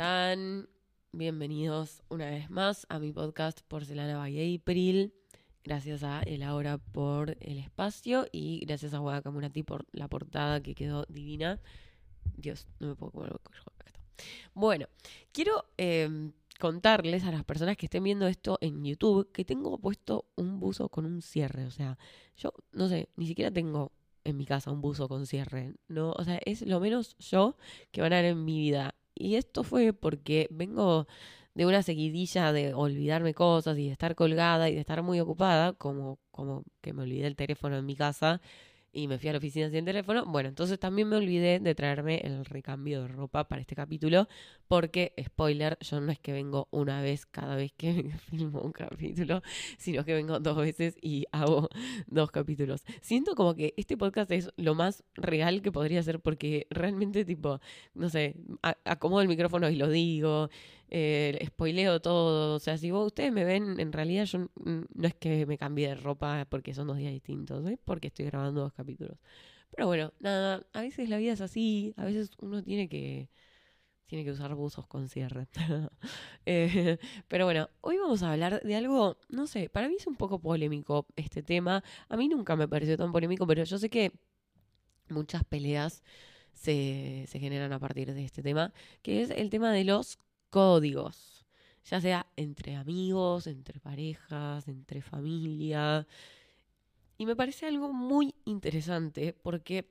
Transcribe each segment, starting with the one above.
están? Bienvenidos una vez más a mi podcast Porcelana by April. Gracias a El Ahora por el espacio y gracias a Wada Camunati por la portada que quedó divina. Dios, no me puedo comer. Bueno, quiero em, contarles a las personas que estén viendo esto en YouTube que tengo puesto un buzo con un cierre. O sea, yo no sé, ni siquiera tengo en mi casa un buzo con cierre. No, o sea, es lo menos yo que van a ver en mi vida. Y esto fue porque vengo de una seguidilla de olvidarme cosas y de estar colgada y de estar muy ocupada, como, como que me olvidé el teléfono en mi casa y me fui a la oficina sin teléfono. Bueno, entonces también me olvidé de traerme el recambio de ropa para este capítulo, porque, spoiler, yo no es que vengo una vez cada vez que filmo un capítulo, sino que vengo dos veces y hago dos capítulos. Siento como que este podcast es lo más real que podría ser, porque realmente, tipo, no sé, acomodo el micrófono y lo digo eh, spoileo todo. O sea, si vos, ustedes me ven, en realidad yo no es que me cambie de ropa porque son dos días distintos, ¿eh? porque estoy grabando dos capítulos. Pero bueno, nada, a veces la vida es así, a veces uno tiene que tiene que usar buzos con cierre. Eh, pero bueno, hoy vamos a hablar de algo, no sé, para mí es un poco polémico este tema. A mí nunca me pareció tan polémico, pero yo sé que muchas peleas se, se generan a partir de este tema, que es el tema de los códigos, ya sea entre amigos, entre parejas, entre familia. Y me parece algo muy interesante porque,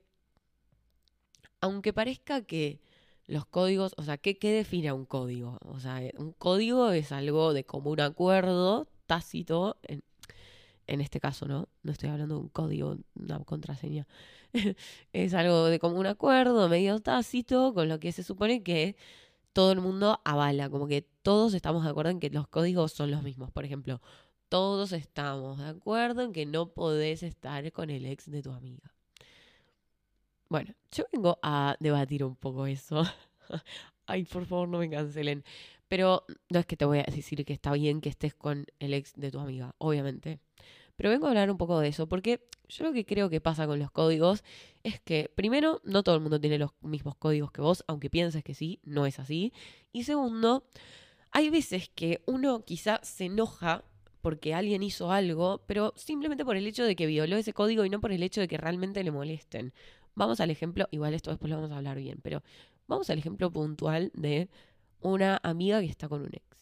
aunque parezca que los códigos, o sea, ¿qué, qué define un código? O sea, un código es algo de común acuerdo, tácito, en, en este caso, ¿no? No estoy hablando de un código, una contraseña. es algo de común acuerdo, medio tácito, con lo que se supone que todo el mundo avala, como que todos estamos de acuerdo en que los códigos son los mismos. Por ejemplo, todos estamos de acuerdo en que no podés estar con el ex de tu amiga. Bueno, yo vengo a debatir un poco eso. Ay, por favor, no me cancelen. Pero no es que te voy a decir que está bien que estés con el ex de tu amiga, obviamente. Pero vengo a hablar un poco de eso, porque yo lo que creo que pasa con los códigos es que, primero, no todo el mundo tiene los mismos códigos que vos, aunque pienses que sí, no es así. Y segundo, hay veces que uno quizá se enoja porque alguien hizo algo, pero simplemente por el hecho de que violó ese código y no por el hecho de que realmente le molesten. Vamos al ejemplo, igual esto después lo vamos a hablar bien, pero vamos al ejemplo puntual de una amiga que está con un ex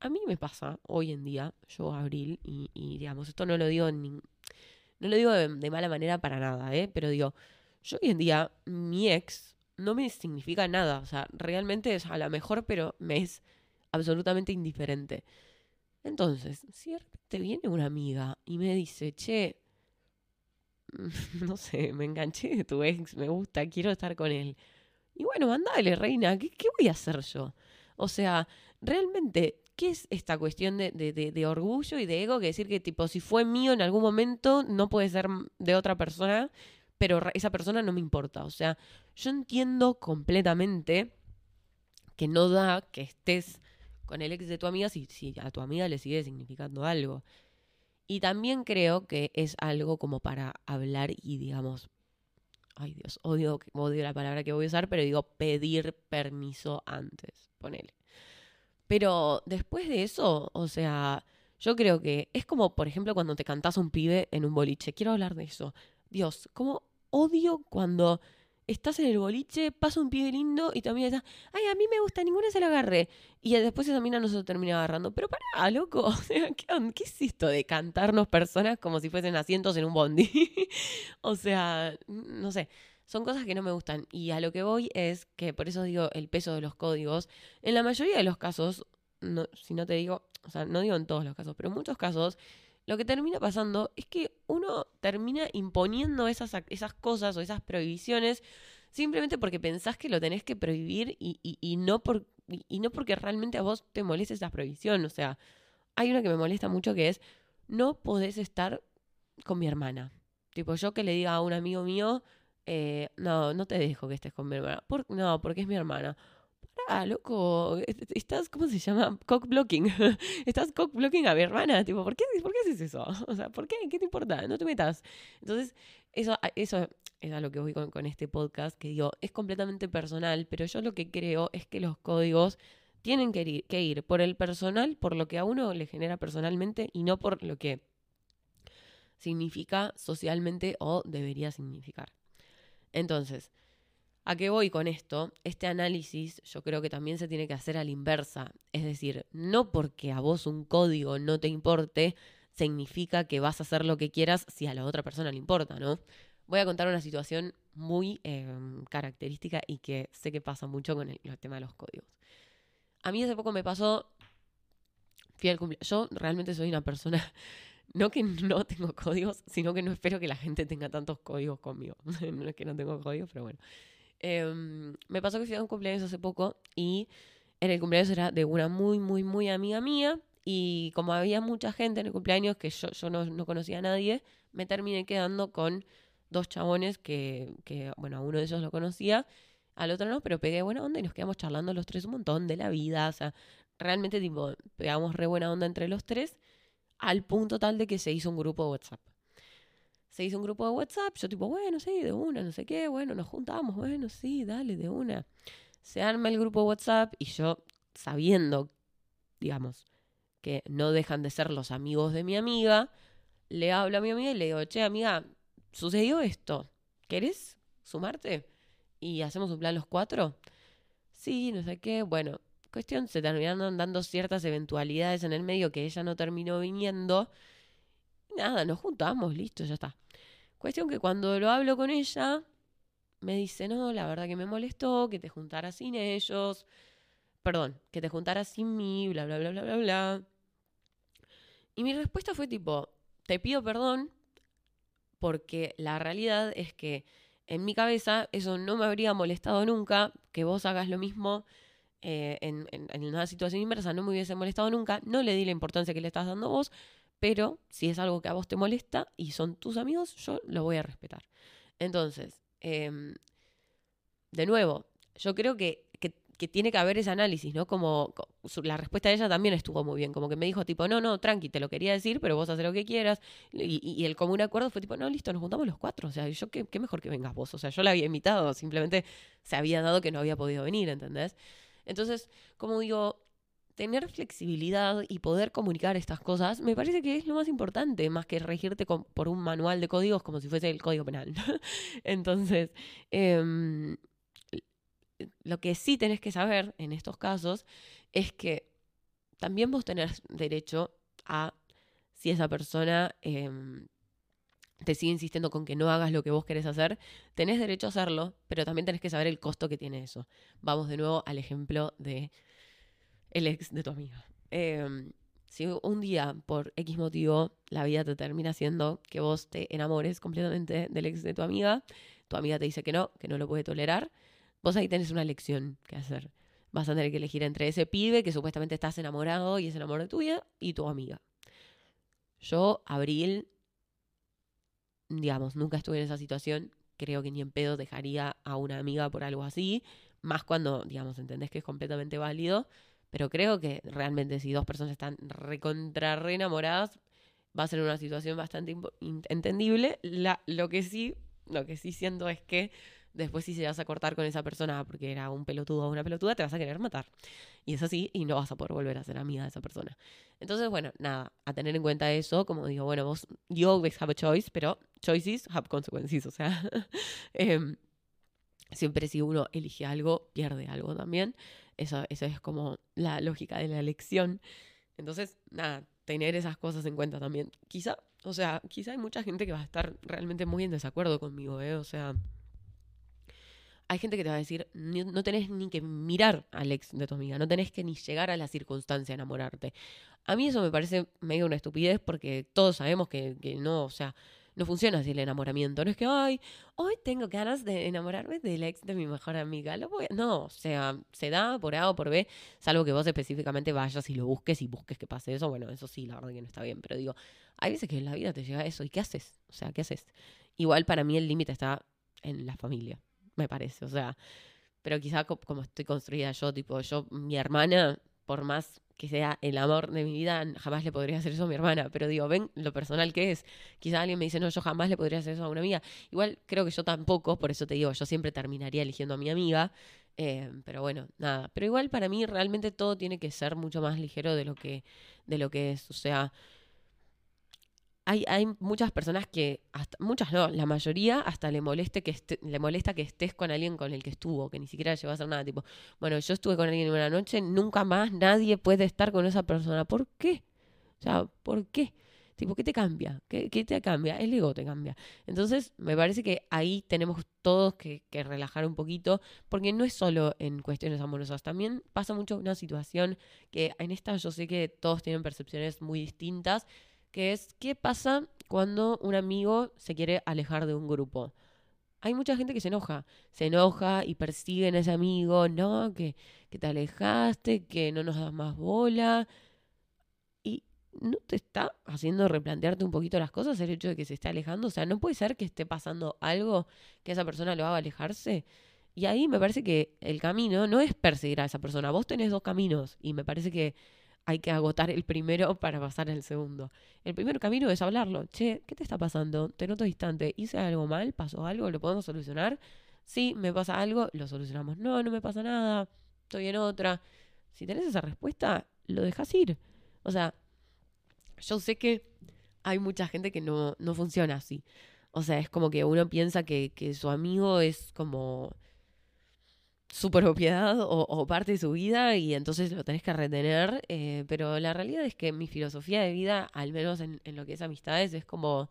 a mí me pasa hoy en día, yo Abril, y, digamos, esto no lo digo no lo digo de, mala manera para nada, ¿eh? pero digo, yo hoy en día, mi ex no me significa nada, o sea, realmente es a la mejor, pero me es absolutamente indiferente. Entonces, si de repente viene una amiga y me dice, che, no sé, me enganché de tu ex, me gusta, quiero estar con él. Y bueno, mandale, reina, ¿qué, qué voy a hacer yo? O sea, realmente ¿qué es esta cuestión de, orgullo y de ego? Que decir que, tipo, si fue mío en algún momento, no puede ser de otra persona, pero esa persona no me importa. O sea, yo entiendo completamente que no da que estés con el ex de tu amiga si, si a tu amiga le sigue significando algo. Y también creo que es algo como para hablar y, digamos, ay Dios, odio, odio la palabra que voy a usar, pero digo pedir permiso antes, ponele. Pero después de eso, o sea, yo creo que es como, por ejemplo, cuando te cantas un pibe en un boliche. Quiero hablar de eso. Dios, como odio cuando estás en el boliche, pasa un pibe lindo y también estás, ay, a mí me gusta, ninguna se la agarre. Y después esa mina no se termina agarrando. Pero pará, loco, o sea, ¿qué, ¿qué es esto de cantarnos personas como si fuesen asientos en un bondi? o sea, no sé son cosas que no me gustan. Y a lo que voy es que, por eso digo el peso de los códigos, en la mayoría de los casos, no, si no te digo, o sea, no digo en todos los casos, pero en muchos casos, lo que termina pasando es que uno termina imponiendo esas, esas cosas o esas prohibiciones simplemente porque pensás que lo tenés que prohibir y, y, no por, y no porque realmente a vos te moleste esa prohibición. O sea, hay una que me molesta mucho que es, no podés estar con mi hermana. Tipo, yo que le diga a un amigo mío, eh, no, no te dejo que estés con mi hermana. no, porque es mi hermana. Pará, loco, estás, ¿cómo se llama? Cock blocking. estás cock blocking a mi hermana. Tipo, ¿por qué, ¿por qué haces eso? O sea, ¿por qué? ¿Qué te importa? No te metas. Entonces, eso, eso es a lo que voy con, con este podcast, que digo, es completamente personal, pero yo lo que creo es que los códigos tienen que ir, que ir por el personal, por lo que a uno le genera personalmente y no por lo que significa socialmente o debería significar. Entonces, ¿a qué voy con esto? Este análisis yo creo que también se tiene que hacer a la inversa. Es decir, no porque a vos un código no te importe, significa que vas a hacer lo que quieras si a la otra persona le importa, ¿no? Voy a contar una situación muy em, característica y que sé que pasa mucho con el, tema de los códigos. A mí hace poco me pasó, fui cumpleaños. Yo realmente soy una persona no que no tengo códigos, sino que no espero que la gente tenga tantos códigos conmigo. no es que no tengo códigos, pero bueno. Em, me pasó que fui a un cumpleaños hace poco y en el cumpleaños era de una muy, muy, muy amiga mía. Y como había mucha gente en el cumpleaños que yo, yo no, no conocía a nadie, me terminé quedando con dos chabones que, que, bueno, a uno de ellos lo conocía, al otro no, pero pegué buena onda y nos quedamos charlando los tres un montón de la vida. O sea, realmente, tipo, pegamos re buena onda entre los tres al punto tal de que se hizo un grupo de WhatsApp. Se hizo un grupo de WhatsApp, yo tipo, bueno, sí, de una, no sé qué, bueno, nos juntamos, bueno, sí, dale, de una. Se arma el grupo de WhatsApp y yo, sabiendo, digamos, que no dejan de ser los amigos de mi amiga, le hablo a mi amiga y le digo, che, amiga, sucedió esto, ¿querés sumarte? Y hacemos un plan los cuatro. Sí, no sé qué, bueno, Cuestión, se terminaron dando ciertas eventualidades en el medio que ella no terminó viniendo. nada, nos juntamos, listo, ya está. Cuestión que cuando lo hablo con ella, me dice, no, la verdad que me molestó que te juntaras sin ellos. Perdón, que te juntaras sin mí, bla, bla, bla, bla, bla, bla. Y mi respuesta fue tipo, te pido perdón porque la realidad es que en mi cabeza eso no me habría molestado nunca, que vos hagas lo mismo eh, en, una situación inversa no me hubiese molestado nunca, no le di la importancia que le estás dando vos, pero si es algo que a vos te molesta y son tus amigos, yo lo voy a respetar. Entonces, em, de nuevo, yo creo que, que, tiene que haber ese análisis, ¿no? Como la respuesta de ella también estuvo muy bien, como que me dijo tipo, no, no, tranqui, te lo quería decir, pero vos haces lo que quieras. Y, el común acuerdo fue tipo, no, listo, nos juntamos los cuatro. O sea, yo qué, qué mejor que vengas vos. O sea, yo la había invitado, simplemente se había dado que no había podido venir, ¿entendés? Entonces, como digo, tener flexibilidad y poder comunicar estas cosas me parece que es lo más importante, más que regirte por un manual de códigos como si fuese el código penal. Entonces, em, lo que sí tenés que saber en estos casos es que también vos tenés derecho a si esa persona em, te sigue insistiendo con que no hagas lo que vos querés hacer, tenés derecho a hacerlo, pero también tenés que saber el costo que tiene eso. Vamos de nuevo al ejemplo de el ex de tu amiga. Em, si un día, por X motivo, la vida te termina haciendo que vos te enamores completamente del ex de tu amiga, tu amiga te dice que no, que no lo puede tolerar, vos ahí tenés una lección que hacer. Vas a tener que elegir entre ese pibe que supuestamente estás enamorado y es el amor de tuya y tu amiga. Yo, Abril, digamos, nunca estuve en esa situación, creo que ni en pedo dejaría a una amiga por algo así, más cuando, digamos, entendés que es completamente válido, pero creo que realmente si dos personas están recontra re enamoradas, va a ser una situación bastante entendible. La, lo que sí, lo que sí siento es que después si se vas a cortar con esa persona porque era un pelotudo o una pelotuda, te vas a querer matar. Y es así, y no vas a poder volver a ser amiga de esa persona. Entonces, bueno, nada, a tener en cuenta eso, como digo, bueno, vos, you always have a choice, pero choices have consequences, o sea, em, siempre si uno elige algo, pierde algo también. Eso, eso es como la lógica de la elección. Entonces, nada, tener esas cosas en cuenta también. Quizá, o sea, quizá hay mucha gente que va a estar realmente muy en desacuerdo conmigo, ¿eh? O sea, hay gente que te va a decir, no tenés ni que mirar al ex de tu amiga, no tenés que ni llegar a la circunstancia de enamorarte. A mí eso me parece medio una estupidez porque todos sabemos que, no, o sea, no funciona así el enamoramiento. No es que, ay, hoy tengo ganas de enamorarme del ex de mi mejor amiga. No, o sea, se da por A o por B, salvo que vos específicamente vayas y lo busques y busques que pase eso. Bueno, eso sí, la verdad que no está bien. Pero digo, hay veces que en la vida te llega eso. ¿Y qué haces? O sea, ¿qué haces? Igual para mí el límite está en la familia me parece. O sea, pero quizá como estoy construida yo, tipo, yo, mi hermana, por más que sea el amor de mi vida, jamás le podría hacer eso a mi hermana. Pero digo, ven lo personal que es. Quizá alguien me dice, no, yo jamás le podría hacer eso a una amiga. Igual creo que yo tampoco, por eso te digo, yo siempre terminaría eligiendo a mi amiga. Eh, pero bueno, nada. Pero igual para mí realmente todo tiene que ser mucho más ligero de lo que, de lo que es. O sea, hay, hay muchas personas que, hasta, muchas no, la mayoría hasta le, moleste que le molesta que estés con alguien con el que estuvo, que ni siquiera llegó a hacer nada. Tipo, bueno, yo estuve con alguien una noche, nunca más nadie puede estar con esa persona. ¿Por qué? O sea, ¿por qué? Tipo, ¿qué te cambia? ¿Qué, qué te cambia? El ego te cambia. Entonces, me parece que ahí tenemos todos que, que, relajar un poquito, porque no es solo en cuestiones amorosas, también pasa mucho una situación que en esta yo sé que todos tienen percepciones muy distintas, que es qué pasa cuando un amigo se quiere alejar de un grupo. Hay mucha gente que se enoja, se enoja y persigue a ese amigo, no, que, que te alejaste, que no nos das más bola. Y no te está haciendo replantearte un poquito las cosas el hecho de que se esté alejando. O sea, no puede ser que esté pasando algo que esa persona lo haga alejarse. Y ahí me parece que el camino no es perseguir a esa persona. Vos tenés dos caminos y me parece que hay que agotar el primero para pasar al segundo. El primer camino es hablarlo. Che, ¿qué te está pasando? Te noto distante. ¿Hice algo mal? ¿Pasó algo? ¿Lo podemos solucionar? Sí, me pasa algo, lo solucionamos. No, no me pasa nada. Estoy en otra. Si tenés esa respuesta, lo dejas ir. O sea, yo sé que hay mucha gente que no, no funciona así. O sea, es como que uno piensa que, que su amigo es como su propiedad o, parte de su vida y entonces lo tenés que retener. Eh, pero la realidad es que mi filosofía de vida, al menos en, lo que es amistades, es como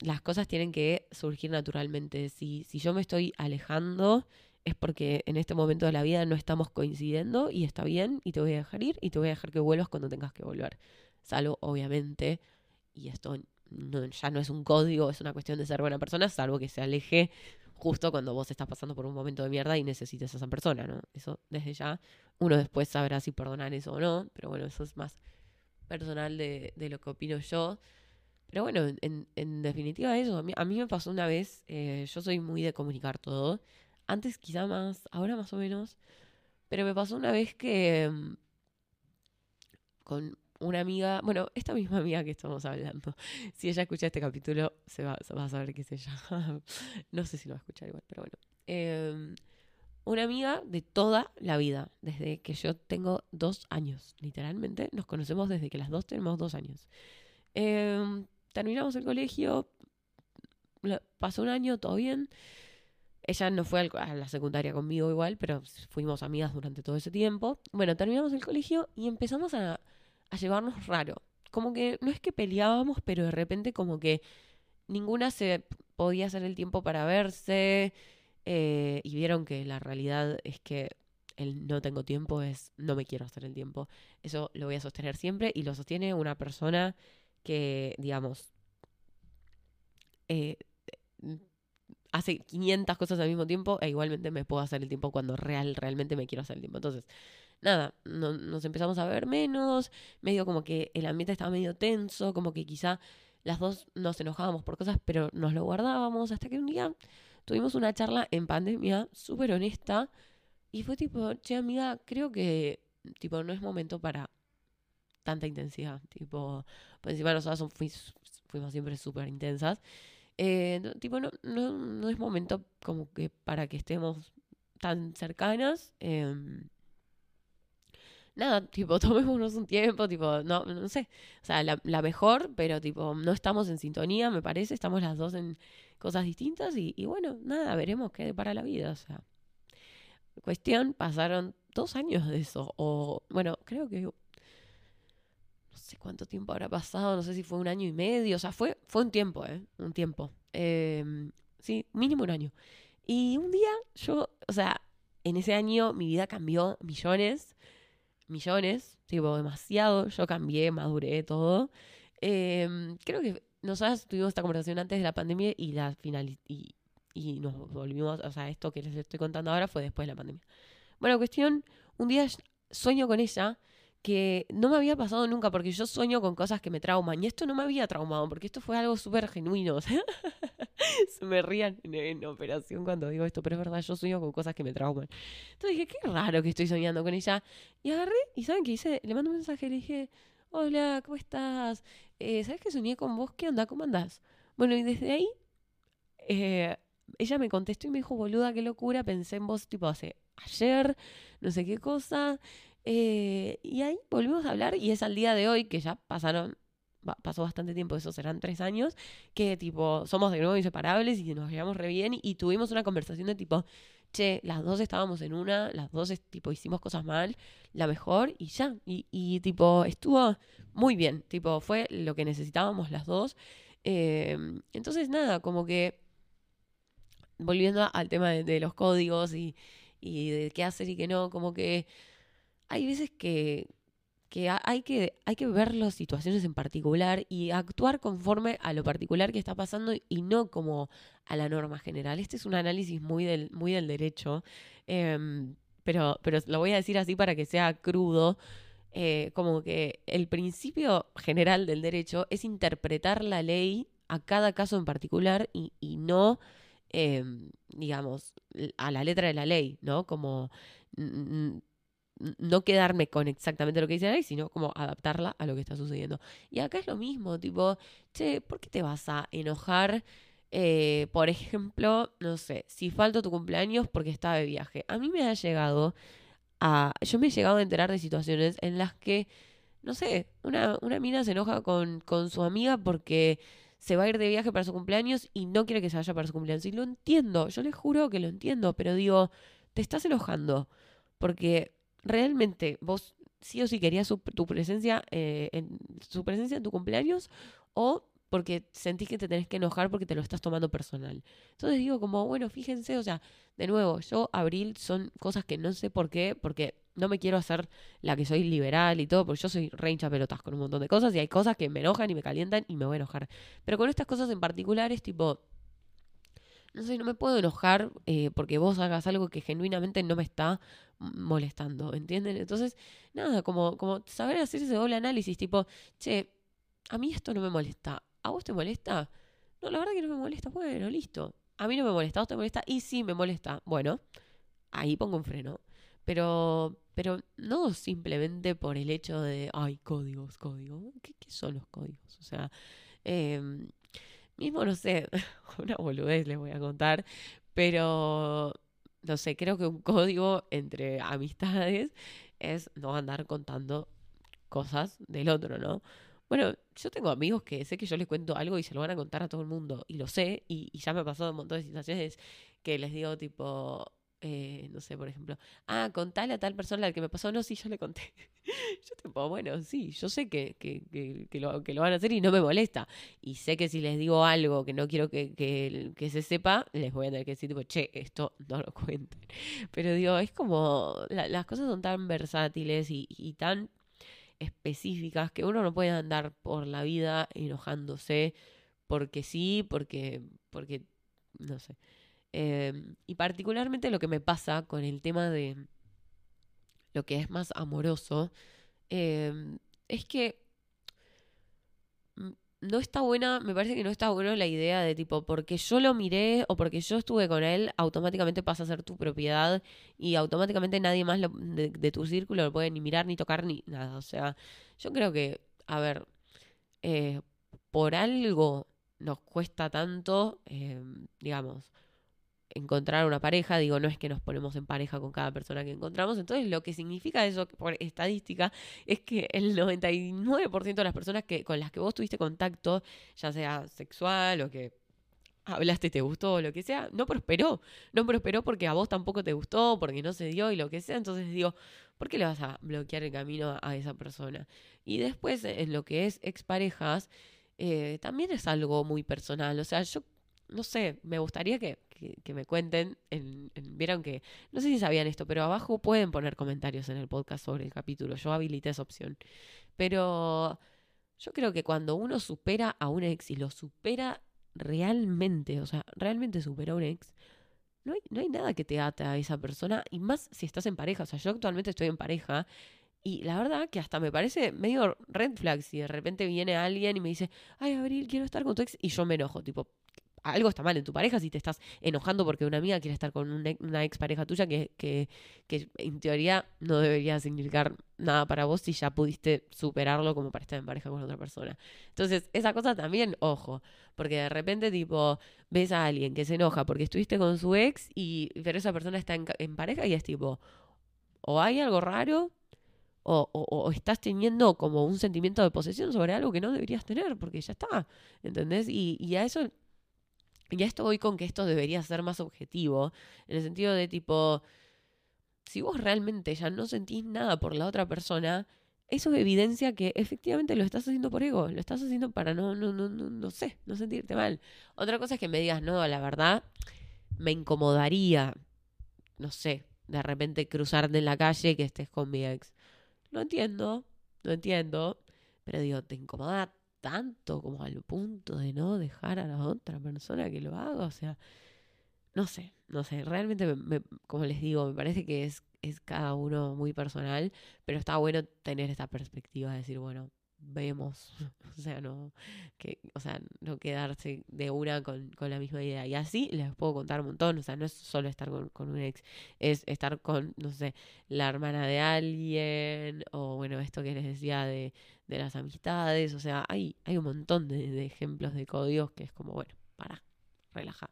las cosas tienen que surgir naturalmente. Si, si yo me estoy alejando es porque en este momento de la vida no estamos coincidiendo y está bien y te voy a dejar ir y te voy a dejar que vuelvas cuando tengas que volver. Salvo, obviamente, y esto ya no es un código, es una cuestión de ser buena persona, salvo que se aleje justo cuando vos estás pasando por un momento de mierda y necesites a esa persona, ¿no? Eso desde ya, uno después sabrá si perdonar eso o no, pero bueno, eso es más personal de, lo que opino yo. Pero bueno, en, definitiva eso, a mí, a mí, me pasó una vez, eh, yo soy muy de comunicar todo, antes quizá más, ahora más o menos, pero me pasó una vez que mm, con una amiga, bueno, esta misma amiga que estamos hablando, si ella escucha este capítulo, se va, a saber qué es ella. no sé si lo va a escuchar igual, pero bueno. Em, una amiga de toda la vida, desde que yo tengo dos años, literalmente. Nos conocemos desde que las dos tenemos dos años. Em, terminamos el colegio, pasó un año, todo bien. Ella no fue a la secundaria conmigo igual, pero fuimos amigas durante todo ese tiempo. Bueno, terminamos el colegio y empezamos a a llevarnos raro. Como que no es que peleábamos, pero de repente como que ninguna se podía hacer el tiempo para verse eh, y vieron que la realidad es que el no tengo tiempo es no me quiero hacer el tiempo. Eso lo voy a sostener siempre y lo sostiene una persona que, digamos, eh, hace 500 cosas al mismo tiempo e igualmente me puedo hacer el tiempo cuando real, realmente me quiero hacer el tiempo. Entonces, nada, no, nos empezamos a ver menos, medio como que el ambiente estaba medio tenso, como que quizá las dos nos enojábamos por cosas, pero nos lo guardábamos hasta que un día tuvimos una charla en pandemia súper honesta y fue tipo, che amiga, creo que tipo no es momento para tanta intensidad, tipo, por encima nosotras fuimos, fuimos siempre súper intensas. Eh, tipo, no, no, no es momento como que para que estemos tan cercanas. Eh, nada, tipo, tomémonos un tiempo, tipo, no, no sé, o sea, la, mejor, pero tipo, no estamos en sintonía, me parece, estamos las dos en cosas distintas y, y bueno, nada, veremos qué para la vida, o sea. Cuestión, pasaron dos años de eso, o bueno, creo que no sé cuánto tiempo habrá pasado, no sé si fue un año y medio, o sea, fue, fue un tiempo, ¿eh? Un tiempo. Eh, sí, mínimo un año. Y un día yo, o sea, en ese año mi vida cambió millones millones, tipo demasiado. Yo cambié, maduré, todo. Em, creo que nosotras tuvimos esta conversación antes de la pandemia y la final y, y nos volvimos, o sea, esto que les estoy contando ahora fue después de la pandemia. Bueno, cuestión, un día sueño con ella que no me había pasado nunca, porque yo sueño con cosas que me trauman. Y esto no me había traumado, porque esto fue algo súper genuino. Se me rían en, operación cuando digo esto, pero es verdad, yo sueño con cosas que me trauman. Entonces dije, qué raro que estoy soñando con ella. Y agarré, y ¿saben qué hice? Le mando un mensaje, le dije, hola, ¿cómo estás? Eh, ¿Sabes que soñé con vos? ¿Qué onda? ¿Cómo andás? Bueno, y desde ahí, eh, ella me contestó y me dijo, boluda, qué locura, pensé en vos, tipo, hace ayer, no sé qué cosa. Eh, y ahí volvimos a hablar y es al día de hoy que ya pasaron, pasó bastante tiempo, esos serán tres años, que tipo somos de nuevo inseparables y nos llevamos re bien y tuvimos una conversación de tipo, che, las dos estábamos en una, las dos tipo hicimos cosas mal, la mejor y ya, y, y tipo estuvo muy bien, tipo fue lo que necesitábamos las dos. Eh, entonces nada, como que volviendo al tema de, los códigos y, y de qué hacer y qué no, como que hay veces que, hay que hay que ver las situaciones en particular y actuar conforme a lo particular que está pasando y no como a la norma general. Este es un análisis muy del, muy del derecho, em, pero, pero lo voy a decir así para que sea crudo. Eh, como que el principio general del derecho es interpretar la ley a cada caso en particular y, y no, em, digamos, a la letra de la ley, ¿no? Como no quedarme con exactamente lo que dice ahí, sino como adaptarla a lo que está sucediendo. Y acá es lo mismo, tipo, che, ¿por qué te vas a enojar? Eh, por ejemplo, no sé, si falta tu cumpleaños porque estaba de viaje. A mí me ha llegado a. Yo me he llegado a enterar de situaciones en las que, no sé, una, una mina se enoja con, con su amiga porque se va a ir de viaje para su cumpleaños y no quiere que se vaya para su cumpleaños. Y lo entiendo, yo les juro que lo entiendo, pero digo, te estás enojando porque realmente vos sí o sí querías tu presencia, eh, en, su presencia en tu cumpleaños o porque sentís que te tenés que enojar porque te lo estás tomando personal. Entonces digo como, bueno, fíjense, o sea, de nuevo, yo, abril, son cosas que no sé por qué, porque no me quiero hacer la que soy liberal y todo, porque yo soy re hincha pelotas con un montón de cosas y hay cosas que me enojan y me calientan y me voy a enojar. Pero con estas cosas en particular es tipo, no sé, no me puedo enojar eh, porque vos hagas algo que genuinamente no me está molestando, ¿entienden? Entonces, nada, como, como saber hacer ese doble análisis, tipo, che, a mí esto no me molesta, ¿a vos te molesta? No, la verdad que no me molesta, bueno, listo. A mí no me molesta, ¿a vos te molesta? Y sí me molesta. Bueno, ahí pongo un freno. Pero, pero no simplemente por el hecho de, ay, códigos, códigos. ¿Qué, son los códigos? O sea, eh, mismo no sé, una boludez les voy a contar, pero no sé, creo que un código entre amistades es no andar contando cosas del otro, ¿no? Bueno, yo tengo amigos que sé que yo les cuento algo y se lo van a contar a todo el mundo, y lo sé, y, ya me ha pasado un montón de situaciones que les digo tipo, eh, no sé, por ejemplo, ah, contale a tal persona al que me pasó, no, sí, yo le conté. yo tipo, bueno, sí, yo sé que, que, que, lo, que lo van a hacer y no me molesta. Y sé que si les digo algo que no quiero que, que, se sepa, les voy a tener que decir, tipo, che, esto no lo cuenten. Pero digo, es como, las cosas son tan versátiles y, y tan específicas que uno no puede andar por la vida enojándose porque sí, porque, porque, no sé. Em, y particularmente lo que me pasa con el tema de lo que es más amoroso, em, es que no está buena, me parece que no está buena la idea de tipo, porque yo lo miré o porque yo estuve con él, automáticamente pasa a ser tu propiedad y automáticamente nadie más de, tu círculo lo puede ni mirar, ni tocar, ni nada. O sea, yo creo que, a ver, eh, por algo nos cuesta tanto, em, digamos, encontrar una pareja, digo, no es que nos ponemos en pareja con cada persona que encontramos, entonces lo que significa eso por estadística es que el 99% de las personas que con las que vos tuviste contacto, ya sea sexual o que hablaste, te gustó o lo que sea, no prosperó, no prosperó porque a vos tampoco te gustó, porque no se dio y lo que sea, entonces digo, ¿por qué le vas a bloquear el camino a esa persona? Y después en lo que es exparejas, eh, también es algo muy personal, o sea, yo no sé, me gustaría que, que, me cuenten, en, vieron que, no sé si sabían esto, pero abajo pueden poner comentarios en el podcast sobre el capítulo, yo habilité esa opción. Pero yo creo que cuando uno supera a un ex y lo supera realmente, o sea, realmente supera a un ex, no hay, no hay nada que te ate a esa persona, y más si estás en pareja, o sea, yo actualmente estoy en pareja, Y la verdad que hasta me parece medio red flag si de repente viene alguien y me dice, ay, Abril, quiero estar con tu ex, y yo me enojo, tipo, algo está mal en tu pareja si te estás enojando porque una amiga quiere estar con una ex pareja tuya que, que, que, en teoría no debería significar nada para vos si ya pudiste superarlo como para estar en pareja con otra persona. Entonces, esa cosa también, ojo, porque de repente tipo ves a alguien que se enoja porque estuviste con su ex y pero esa persona está en, pareja y es tipo, o hay algo raro o, o, estás teniendo como un sentimiento de posesión sobre algo que no deberías tener, porque ya está, ¿entendés? Y, y a eso, ya esto voy con que esto debería ser más objetivo, en el sentido de tipo, si vos realmente ya no sentís nada por la otra persona, eso evidencia que efectivamente lo estás haciendo por ego, lo estás haciendo para no, no, no, no, no sé, no sentirte mal. Otra cosa es que me digas, no, la verdad, me incomodaría, no sé, de repente cruzarte en la calle que estés con mi ex. Lo entiendo, lo entiendo, pero digo, ¿te incomoda tanto como al punto de no dejar a la otra persona que lo haga? O sea, no sé, no sé, realmente, como les digo, me parece que es, es cada uno muy personal, pero está bueno tener esta perspectiva de decir, bueno, vemos, o sea, no, que, o sea, no quedarse de una con, con, la misma idea. Y así les puedo contar un montón, o sea, no es solo estar con, con, un ex, es estar con, no sé, la hermana de alguien, o bueno, esto que les decía de, de las amistades, o sea, hay, hay un montón de, de ejemplos de códigos que es como, bueno, para, relajar.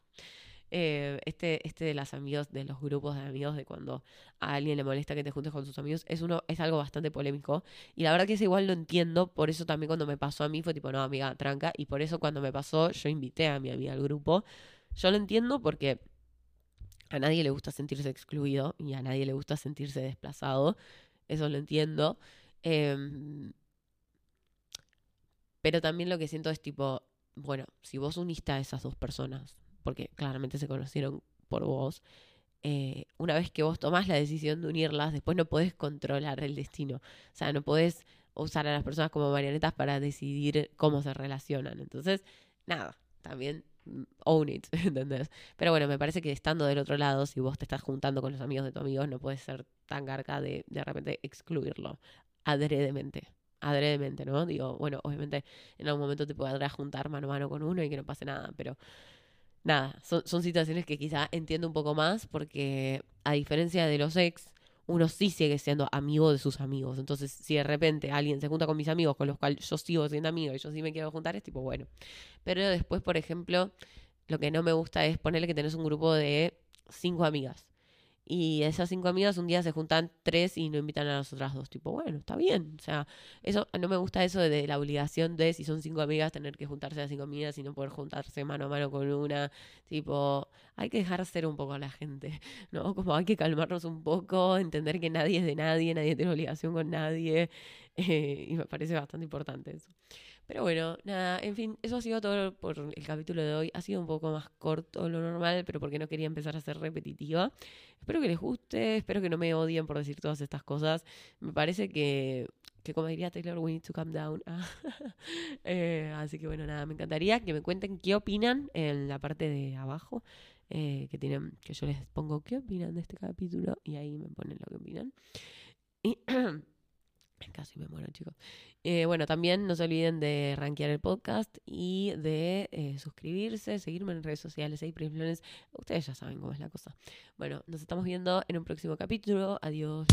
Eh, este, este de los amigos, de los grupos de amigos, de cuando a alguien le molesta que te juntes con sus amigos, es uno, es algo bastante polémico. Y la verdad que es igual lo entiendo, por eso también cuando me pasó a mí fue tipo, no, amiga, tranca. Y por eso cuando me pasó, yo invité a mi amiga al grupo. Yo lo entiendo porque a nadie le gusta sentirse excluido y a nadie le gusta sentirse desplazado. Eso lo entiendo. Em, pero también lo que siento es tipo, bueno, si vos uniste a esas dos personas porque claramente se conocieron por vos, eh, una vez que vos tomás la decisión de unirlas, después no podés controlar el destino. O sea, no podés usar a las personas como marionetas para decidir cómo se relacionan. Entonces, nada, también mm, own it, ¿entendés? Pero bueno, me parece que estando del otro lado, si vos te estás juntando con los amigos de tu amigo, no puedes ser tan garca de de repente excluirlo adredemente. Adredemente, ¿no? Digo, bueno, obviamente en algún momento te podrás juntar mano a mano con uno y que no pase nada, pero nada, son, situaciones que quizá entiendo un poco más porque a diferencia de los ex, uno sí sigue siendo amigo de sus amigos. Entonces, si de repente alguien se junta con mis amigos, con los cuales yo sigo siendo amigo y yo sí me quiero juntar, es tipo, bueno. Pero después, por ejemplo, lo que no me gusta es ponerle que tenés un grupo de cinco amigas. Y esas cinco amigas un día se juntan tres y no invitan a las otras dos. Tipo, bueno, está bien. O sea, eso no me gusta eso de la obligación de si son cinco amigas tener que juntarse a cinco amigas y no poder juntarse mano a mano con una. Tipo, hay que dejar ser un poco a la gente, ¿no? Como hay que calmarnos un poco, entender que nadie es de nadie, nadie tiene obligación con nadie. Eh, y me parece bastante importante eso. Pero bueno, nada, en fin, eso ha sido todo por el capítulo de hoy. Ha sido un poco más corto lo normal, pero porque no quería empezar a ser repetitiva. Espero que les guste, espero que no me odien por decir todas estas cosas. Me parece que, que como diría Taylor, we need to calm down. eh, así que bueno, nada, me encantaría que me cuenten qué opinan en la parte de abajo. Eh, que tienen, que yo les pongo qué opinan de este capítulo y ahí me ponen lo que opinan. Y Casi me muero, chicos. Eh, bueno, también no se olviden de rankear el podcast y de eh, suscribirse, seguirme en redes sociales, hay Ustedes ya saben cómo es la cosa. Bueno, nos estamos viendo en un próximo capítulo. Adiós.